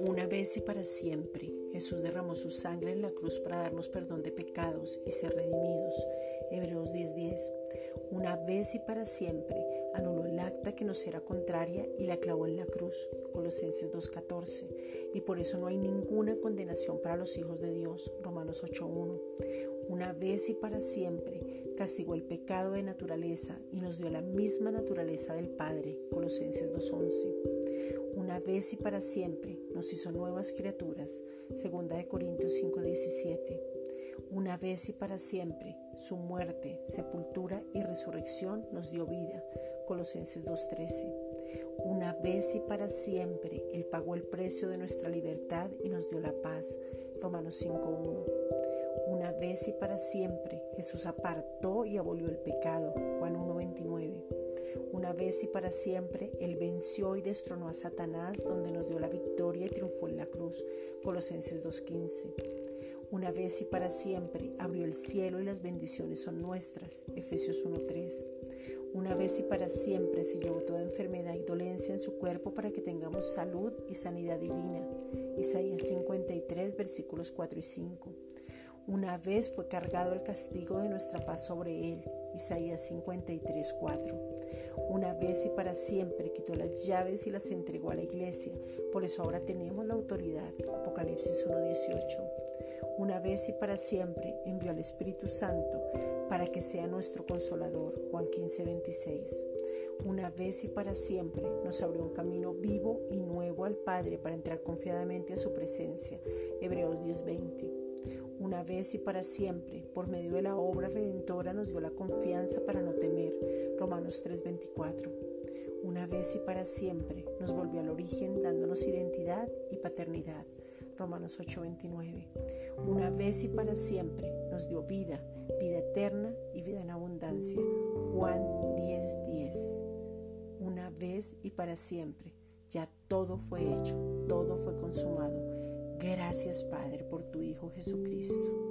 Una vez y para siempre, Jesús derramó su sangre en la cruz para darnos perdón de pecados y ser redimidos. Hebreos 10:10. Una vez y para siempre, anuló el acta que nos era contraria y la clavó en la cruz. Colosenses 2:14. Y por eso no hay ninguna condenación para los hijos de Dios. Romanos 8:1. Una vez y para siempre, castigó el pecado de naturaleza y nos dio la misma naturaleza del Padre. Colosenses 2:11 una vez y para siempre nos hizo nuevas criaturas. Segunda de Corintios 5:17. Una vez y para siempre su muerte, sepultura y resurrección nos dio vida. Colosenses 2:13. Una vez y para siempre Él pagó el precio de nuestra libertad y nos dio la paz. Romanos 5:1. Una vez y para siempre Jesús apartó y abolió el pecado. Juan 1:29. Una vez y para siempre, Él venció y destronó a Satanás, donde nos dio la victoria y triunfó en la cruz. Colosenses 2.15. Una vez y para siempre abrió el cielo y las bendiciones son nuestras. Efesios 1.3. Una vez y para siempre se llevó toda enfermedad y dolencia en su cuerpo para que tengamos salud y sanidad divina. Isaías 53, versículos 4 y 5. Una vez fue cargado el castigo de nuestra paz sobre él. Isaías 53, 4. Una vez y para siempre quitó las llaves y las entregó a la iglesia. Por eso ahora tenemos la autoridad. Apocalipsis 1.18. Una vez y para siempre envió al Espíritu Santo para que sea nuestro consolador. Juan 15.26. Una vez y para siempre nos abrió un camino vivo y nuevo al Padre para entrar confiadamente a su presencia. Hebreos 10.20 una vez y para siempre, por medio de la obra redentora nos dio la confianza para no temer. Romanos 3:24. Una vez y para siempre nos volvió al origen dándonos identidad y paternidad. Romanos 8:29. Una vez y para siempre nos dio vida, vida eterna y vida en abundancia. Juan 10:10. Una vez y para siempre. Ya todo fue hecho, todo fue consumado. Gracias Padre por tu Hijo Jesucristo.